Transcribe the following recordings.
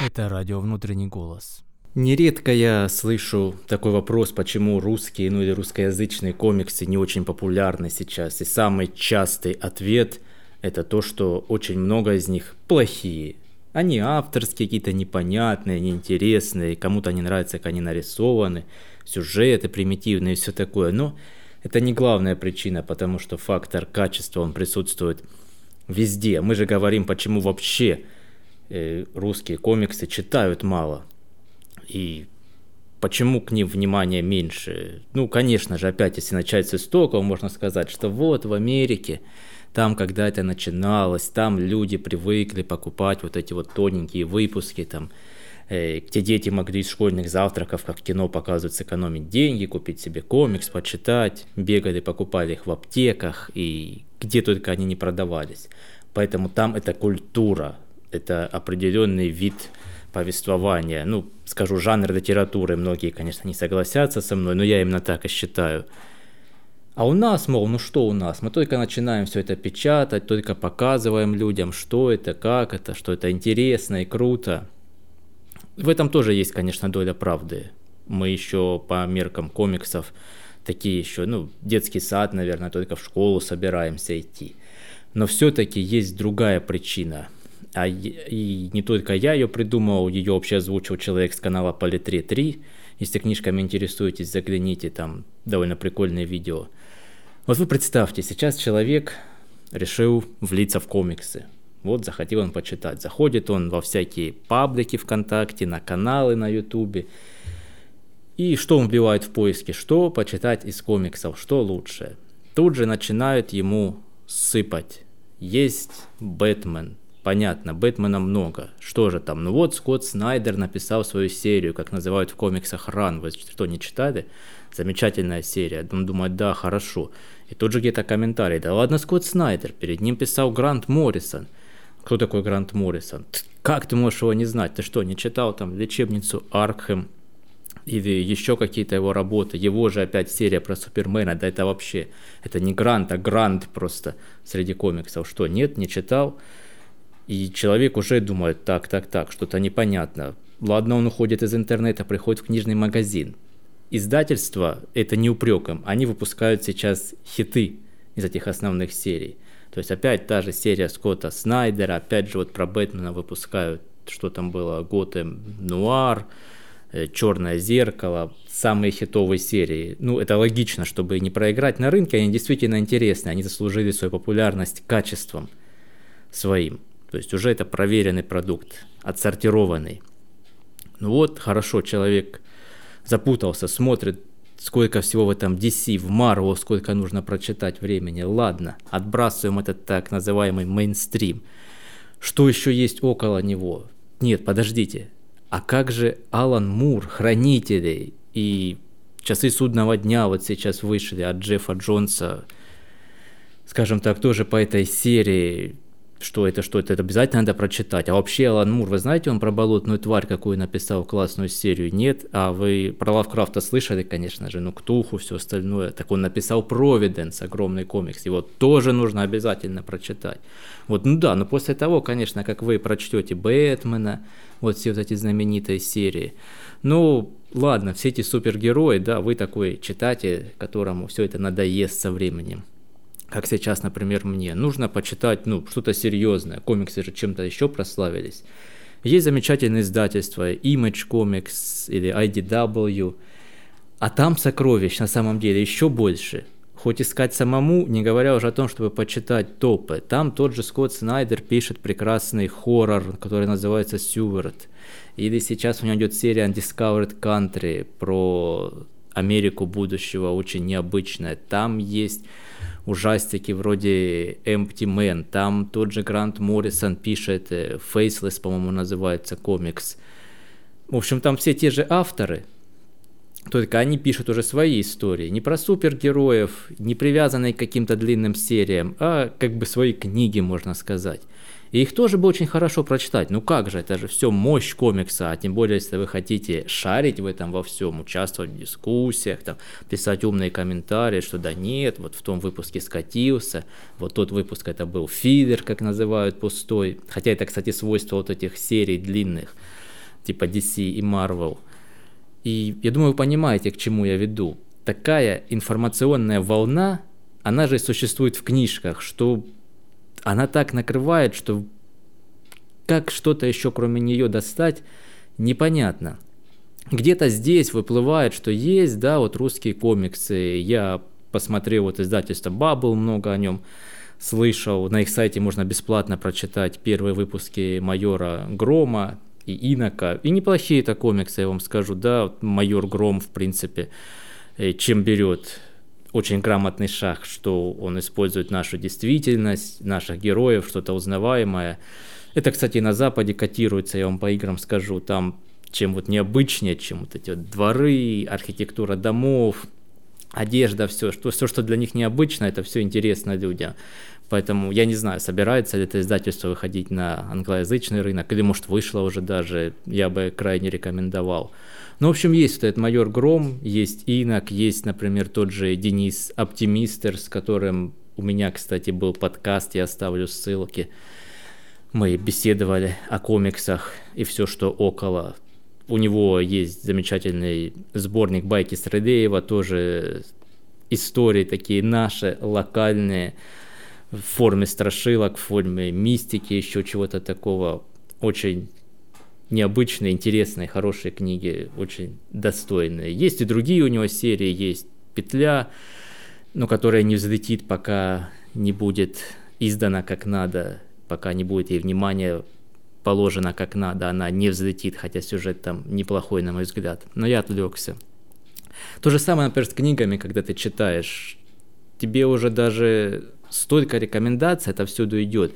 Это радио «Внутренний голос». Нередко я слышу такой вопрос, почему русские, ну или русскоязычные комиксы не очень популярны сейчас. И самый частый ответ – это то, что очень много из них плохие. Они авторские, какие-то непонятные, неинтересные, кому-то не нравится, как они нарисованы, сюжеты примитивные и все такое. Но это не главная причина, потому что фактор качества, он присутствует везде. Мы же говорим, почему вообще русские комиксы читают мало. И почему к ним внимания меньше? Ну, конечно же, опять, если начать с истоков, можно сказать, что вот в Америке, там, когда это начиналось, там люди привыкли покупать вот эти вот тоненькие выпуски, там, э, где дети могли из школьных завтраков, как кино показывают, сэкономить деньги, купить себе комикс, почитать, бегали, покупали их в аптеках, и где только они не продавались. Поэтому там это культура, это определенный вид повествования. Ну, скажу, жанр литературы, многие, конечно, не согласятся со мной, но я именно так и считаю. А у нас, мол, ну что у нас? Мы только начинаем все это печатать, только показываем людям, что это, как это, что это интересно и круто. В этом тоже есть, конечно, доля правды. Мы еще по меркам комиксов такие еще, ну, детский сад, наверное, только в школу собираемся идти. Но все-таки есть другая причина. А и не только я ее придумал, ее вообще озвучил человек с канала Политре 3. Если книжками интересуетесь, загляните, там довольно прикольное видео. Вот вы представьте, сейчас человек решил влиться в комиксы. Вот захотел он почитать. Заходит он во всякие паблики ВКонтакте, на каналы на Ютубе. И что он вбивает в поиске? Что почитать из комиксов? Что лучше? Тут же начинают ему сыпать. Есть Бэтмен. Понятно, Бэтмена много. Что же там? Ну вот Скотт Снайдер написал свою серию, как называют в комиксах Ран. Вы что, не читали? Замечательная серия. Он думает, да, хорошо. И тут же где-то комментарий. Да ладно, Скотт Снайдер. Перед ним писал Грант Моррисон. Кто такой Грант Моррисон? Как ты можешь его не знать? Ты что, не читал там лечебницу Аркхэм? или еще какие-то его работы, его же опять серия про Супермена, да это вообще, это не Грант, а Грант просто среди комиксов, что нет, не читал, и человек уже думает, так, так, так, что-то непонятно, ладно, он уходит из интернета, приходит в книжный магазин, издательства, это не упреком, они выпускают сейчас хиты из этих основных серий, то есть опять та же серия Скотта Снайдера, опять же вот про Бэтмена выпускают, что там было, Готэм Нуар, Э, Черное зеркало, самые хитовые серии. Ну, это логично, чтобы не проиграть на рынке, они действительно интересны, они заслужили свою популярность качеством своим. То есть уже это проверенный продукт, отсортированный. Ну вот, хорошо, человек запутался, смотрит, сколько всего в этом DC, в Marvel, сколько нужно прочитать времени. Ладно, отбрасываем этот так называемый мейнстрим. Что еще есть около него? Нет, подождите, а как же Алан Мур, Хранители и Часы судного дня вот сейчас вышли от Джеффа Джонса, скажем так, тоже по этой серии что это, что это, это обязательно надо прочитать. А вообще Алан Мур, вы знаете, он про болотную тварь, какую написал классную серию? Нет, а вы про Лавкрафта слышали, конечно же, ну, Ктуху, все остальное. Так он написал Провиденс, огромный комикс, его тоже нужно обязательно прочитать. Вот, ну да, но после того, конечно, как вы прочтете Бэтмена, вот все вот эти знаменитые серии, ну, ладно, все эти супергерои, да, вы такой читатель, которому все это надоест со временем как сейчас, например, мне, нужно почитать, ну, что-то серьезное. Комиксы же чем-то еще прославились. Есть замечательное издательство Image Comics или IDW, а там сокровищ на самом деле еще больше. Хоть искать самому, не говоря уже о том, чтобы почитать топы. Там тот же Скотт Снайдер пишет прекрасный хоррор, который называется Сюверт. Или сейчас у него идет серия Undiscovered Country про Америку будущего, очень необычная. Там есть ужастики вроде Empty Man, там тот же Грант Моррисон пишет, э, Faceless, по-моему, называется комикс. В общем, там все те же авторы, только они пишут уже свои истории, не про супергероев, не привязанные к каким-то длинным сериям, а как бы свои книги, можно сказать. И их тоже бы очень хорошо прочитать. Ну как же, это же все мощь комикса, а тем более, если вы хотите шарить в этом во всем, участвовать в дискуссиях, там, писать умные комментарии, что да нет, вот в том выпуске скатился, вот тот выпуск это был фидер, как называют, пустой. Хотя это, кстати, свойство вот этих серий длинных. типа DC и Marvel. И я думаю, вы понимаете, к чему я веду. Такая информационная волна, она же существует в книжках, что она так накрывает, что как что-то еще кроме нее достать, непонятно. Где-то здесь выплывает, что есть, да, вот русские комиксы. Я посмотрел вот издательство Bubble, много о нем слышал. На их сайте можно бесплатно прочитать первые выпуски Майора Грома и Инока. И неплохие это комиксы, я вам скажу, да, Майор Гром, в принципе, э, чем берет очень грамотный шаг, что он использует нашу действительность, наших героев, что-то узнаваемое. Это, кстати, на Западе котируется, я вам по играм скажу, там чем вот необычнее, чем вот эти вот дворы, архитектура домов, одежда, все, что, все, что для них необычно, это все интересно людям. Поэтому я не знаю, собирается ли это издательство выходить на англоязычный рынок, или может вышло уже даже, я бы крайне рекомендовал. Ну, в общем, есть вот этот майор Гром, есть Инок, есть, например, тот же Денис Оптимистер, с которым у меня, кстати, был подкаст, я оставлю ссылки. Мы беседовали о комиксах и все, что около. У него есть замечательный сборник байки Средеева, тоже истории такие наши, локальные, в форме страшилок, в форме мистики, еще чего-то такого. Очень необычные, интересные, хорошие книги, очень достойные. Есть и другие у него серии, есть «Петля», но которая не взлетит, пока не будет издана как надо, пока не будет ей внимания положено как надо, она не взлетит, хотя сюжет там неплохой, на мой взгляд. Но я отвлекся. То же самое, например, с книгами, когда ты читаешь. Тебе уже даже столько рекомендаций отовсюду идет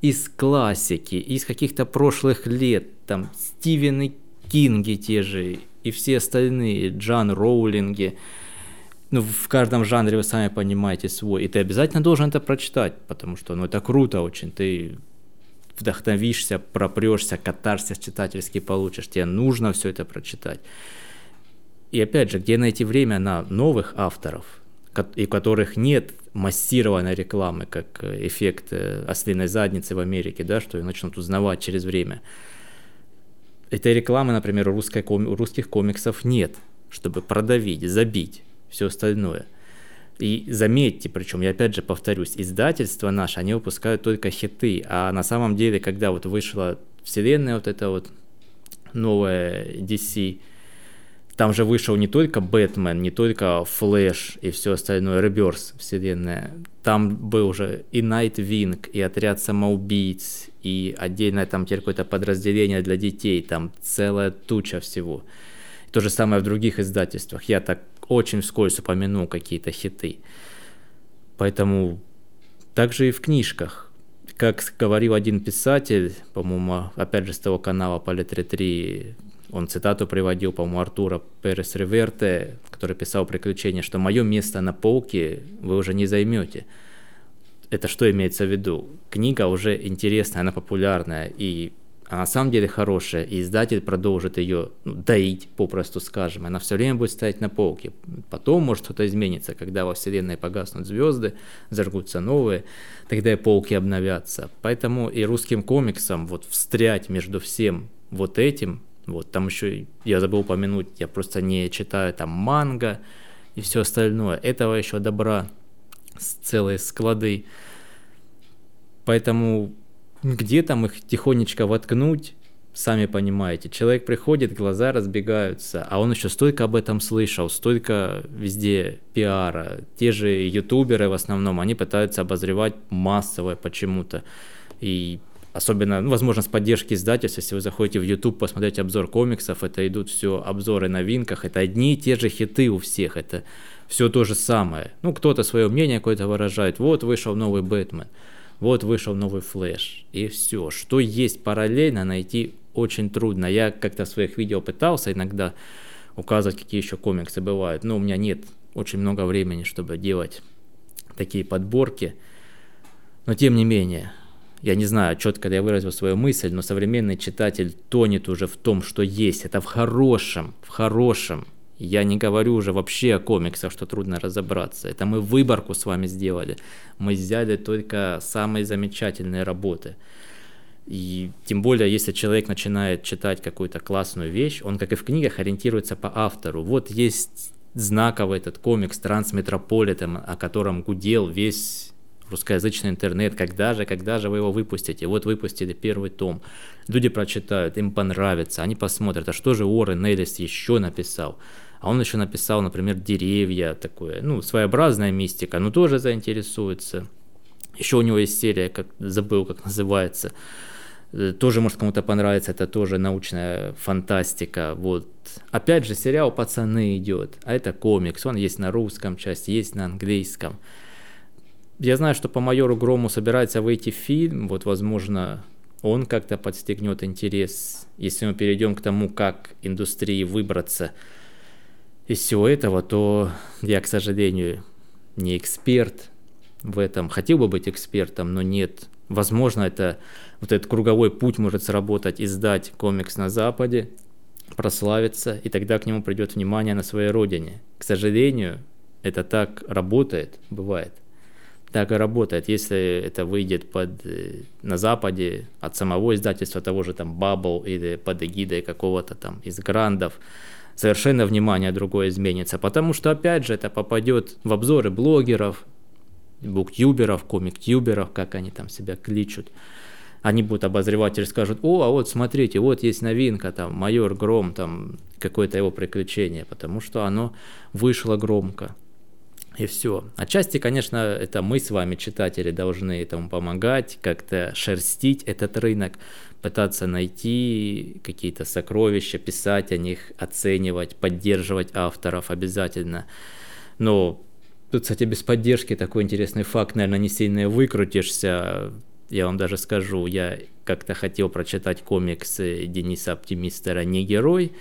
из классики, из каких-то прошлых лет, там Стивены Кинги те же и все остальные, Джан Роулинги. Ну, в каждом жанре вы сами понимаете свой. И ты обязательно должен это прочитать, потому что ну, это круто очень. Ты вдохновишься, пропрешься, катарсис читательский получишь. Тебе нужно все это прочитать. И опять же, где найти время на новых авторов, и которых нет массированной рекламы, как э, эффект э, ослиной задницы в Америке, да, что ее начнут узнавать через время. Этой рекламы, например, у, русской, у русских комиксов нет, чтобы продавить, забить все остальное. И заметьте, причем я опять же повторюсь, издательства наши, они выпускают только хиты, а на самом деле, когда вот вышла вселенная вот эта вот новая DC, там же вышел не только Бэтмен, не только Флэш и все остальное, Реберс вселенная. Там был уже и Найтвинг, и отряд самоубийц, и отдельное там теперь какое-то подразделение для детей, там целая туча всего. То же самое в других издательствах. Я так очень вскользь упомяну какие-то хиты. Поэтому также и в книжках. Как говорил один писатель, по-моему, опять же с того канала Политре 3, он цитату приводил, по-моему, Артура Перес Реверте, который писал «Приключения», что «мое место на полке вы уже не займете». Это что имеется в виду? Книга уже интересная, она популярная, и она на самом деле хорошая, и издатель продолжит ее ну, доить, попросту скажем. Она все время будет стоять на полке. Потом может что-то изменится, когда во Вселенной погаснут звезды, зажгутся новые, тогда и полки обновятся. Поэтому и русским комиксам вот встрять между всем вот этим вот, там еще, я забыл упомянуть, я просто не читаю там манго и все остальное. Этого еще добра целые склады. Поэтому где там их тихонечко воткнуть, сами понимаете. Человек приходит, глаза разбегаются, а он еще столько об этом слышал, столько везде пиара. Те же ютуберы в основном, они пытаются обозревать массовое почему-то. И особенно, ну, возможно, с поддержки издательств, если вы заходите в YouTube, посмотреть обзор комиксов, это идут все обзоры новинках, это одни и те же хиты у всех, это все то же самое. Ну, кто-то свое мнение какое-то выражает, вот вышел новый Бэтмен, вот вышел новый Флэш, и все. Что есть параллельно, найти очень трудно. Я как-то в своих видео пытался иногда указывать, какие еще комиксы бывают, но у меня нет очень много времени, чтобы делать такие подборки. Но тем не менее, я не знаю, четко ли я выразил свою мысль, но современный читатель тонет уже в том, что есть. Это в хорошем, в хорошем. Я не говорю уже вообще о комиксах, что трудно разобраться. Это мы выборку с вами сделали. Мы взяли только самые замечательные работы. И тем более, если человек начинает читать какую-то классную вещь, он, как и в книгах, ориентируется по автору. Вот есть знаковый этот комикс «Трансметрополитен», о котором гудел весь русскоязычный интернет, когда же, когда же вы его выпустите? Вот выпустили первый том, люди прочитают, им понравится, они посмотрят, а что же Уоррен Эллис еще написал? А он еще написал, например, «Деревья», такое, ну, своеобразная мистика, но тоже заинтересуется. Еще у него есть серия, как забыл, как называется, Э, тоже может кому-то понравится, это тоже научная фантастика, вот. Опять же, сериал «Пацаны» идет, а это комикс, он есть на русском части, есть на английском. Я знаю, что по майору Грому собирается выйти фильм, вот, возможно, он как-то подстегнет интерес, если мы перейдем к тому, как индустрии выбраться из всего этого, то я, к сожалению, не эксперт в этом. Хотел бы быть экспертом, но нет. Возможно, это вот этот круговой путь может сработать, издать комикс на Западе, прославиться, и тогда к нему придет внимание на своей родине. К сожалению, это так работает, бывает. Так и работает. Если это выйдет под, э, на Западе от самого издательства того же там Bubble или под эгидой какого-то там из грандов, совершенно внимание другое изменится. Потому что, опять же, это попадет в обзоры блогеров, буктюберов, комик-тюберов, как они там себя кличут они будут обозреватели скажут, о, а вот смотрите, вот есть новинка, там, майор Гром, там, какое-то его приключение, потому что оно вышло громко. И все. Отчасти, конечно, это мы с вами, читатели, должны этому помогать, как-то шерстить этот рынок, пытаться найти какие-то сокровища, писать о них, оценивать, поддерживать авторов обязательно. Но тут, кстати, без поддержки такой интересный факт, наверное, не сильно выкрутишься я вам даже скажу, я как-то хотел прочитать комикс Дениса Оптимистера «Не герой»,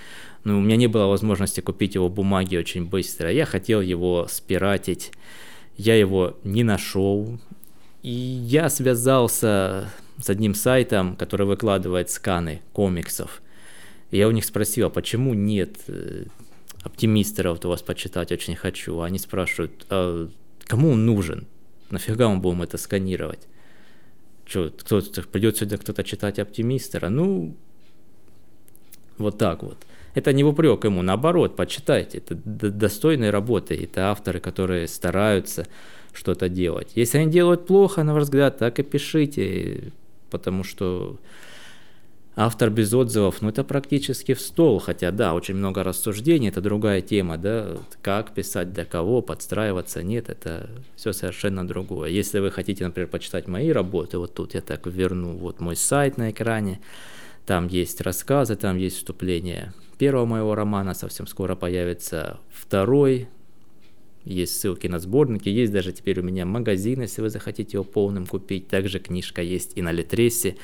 но у меня не было возможности купить его бумаги очень быстро. Я хотел его спиратить, я его не нашел, и я связался с одним сайтом, который выкладывает сканы комиксов. И я у них спросил, а почему нет э, оптимистеров у вас почитать очень хочу. Они спрашивают, а кому он нужен? Нафига мы будем это сканировать? Что, кто придет сегодня кто-то читать оптимистера? Ну, вот так вот. Это не упрек ему, наоборот, почитайте. Это достойные работы. Это авторы, которые стараются что-то делать. Если они делают плохо, на ваш взгляд, так и пишите, потому что Автор без отзывов, ну это практически в стол, хотя да, очень много рассуждений, это другая тема, да, как писать, для кого, подстраиваться, нет, это все совершенно другое. Если вы хотите, например, почитать мои работы, вот тут я так верну, вот мой сайт на экране, там есть рассказы, там есть вступление первого моего романа, совсем скоро появится второй, есть ссылки на сборники, есть даже теперь у меня магазин, если вы захотите его полным купить. Также книжка есть и на Литресе.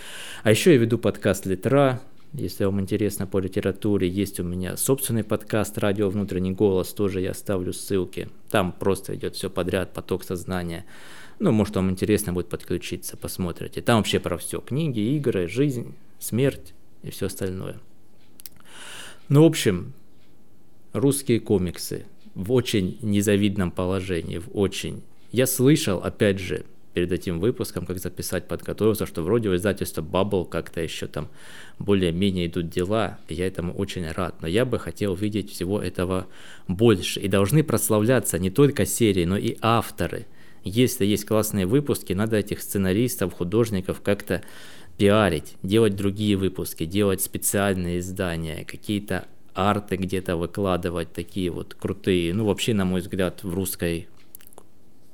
А еще я веду подкаст Литра, если вам интересно по литературе, есть у меня собственный подкаст «Радио Внутренний голос», тоже я ставлю ссылки. Там просто идет все подряд, поток сознания. Ну, может, вам интересно будет подключиться, посмотрите. Там вообще про все. Книги, игры, жизнь, смерть и все остальное. Ну, в общем, русские комиксы – в очень незавидном положении, в очень. Я слышал, опять же, перед этим выпуском, как записать, подготовился, что вроде у издательства Bubble как-то еще там более-менее идут дела, и я этому очень рад. Но я бы хотел видеть всего этого больше. И должны прославляться не только серии, но и авторы. Если есть классные выпуски, надо этих сценаристов, художников как-то пиарить, делать другие выпуски, делать специальные издания, какие-то арты где-то выкладывать, такие вот крутые. Ну, вообще, на мой взгляд, в русской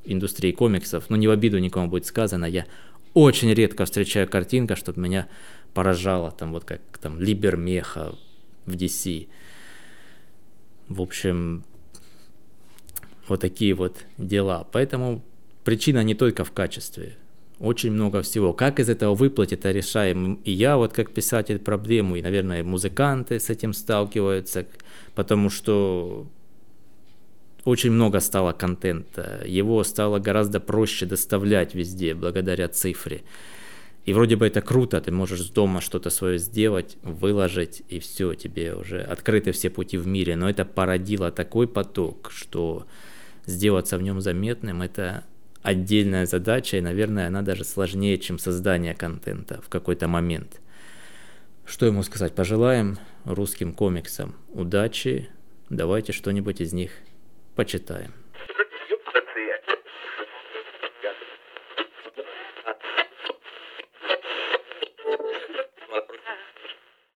индустрии комиксов, ну, не в обиду никому будет сказано, я очень редко встречаю картинка, чтобы меня поражало, там, вот как там Либер Меха в DC. В общем, вот такие вот дела. Поэтому причина не только в качестве очень много всего. Как из этого выплыть, это решаем и я, вот как писатель, проблему, и, наверное, музыканты с этим сталкиваются, потому что очень много стало контента, его стало гораздо проще доставлять везде благодаря цифре. И вроде бы это круто, ты можешь с дома что-то свое сделать, выложить, и все, тебе уже открыты все пути в мире. Но это породило такой поток, что сделаться в нем заметным, это отдельная задача, и, наверное, она даже сложнее, чем создание контента в какой-то момент. Что ему сказать? Пожелаем русским комиксам удачи. Давайте что-нибудь из них почитаем.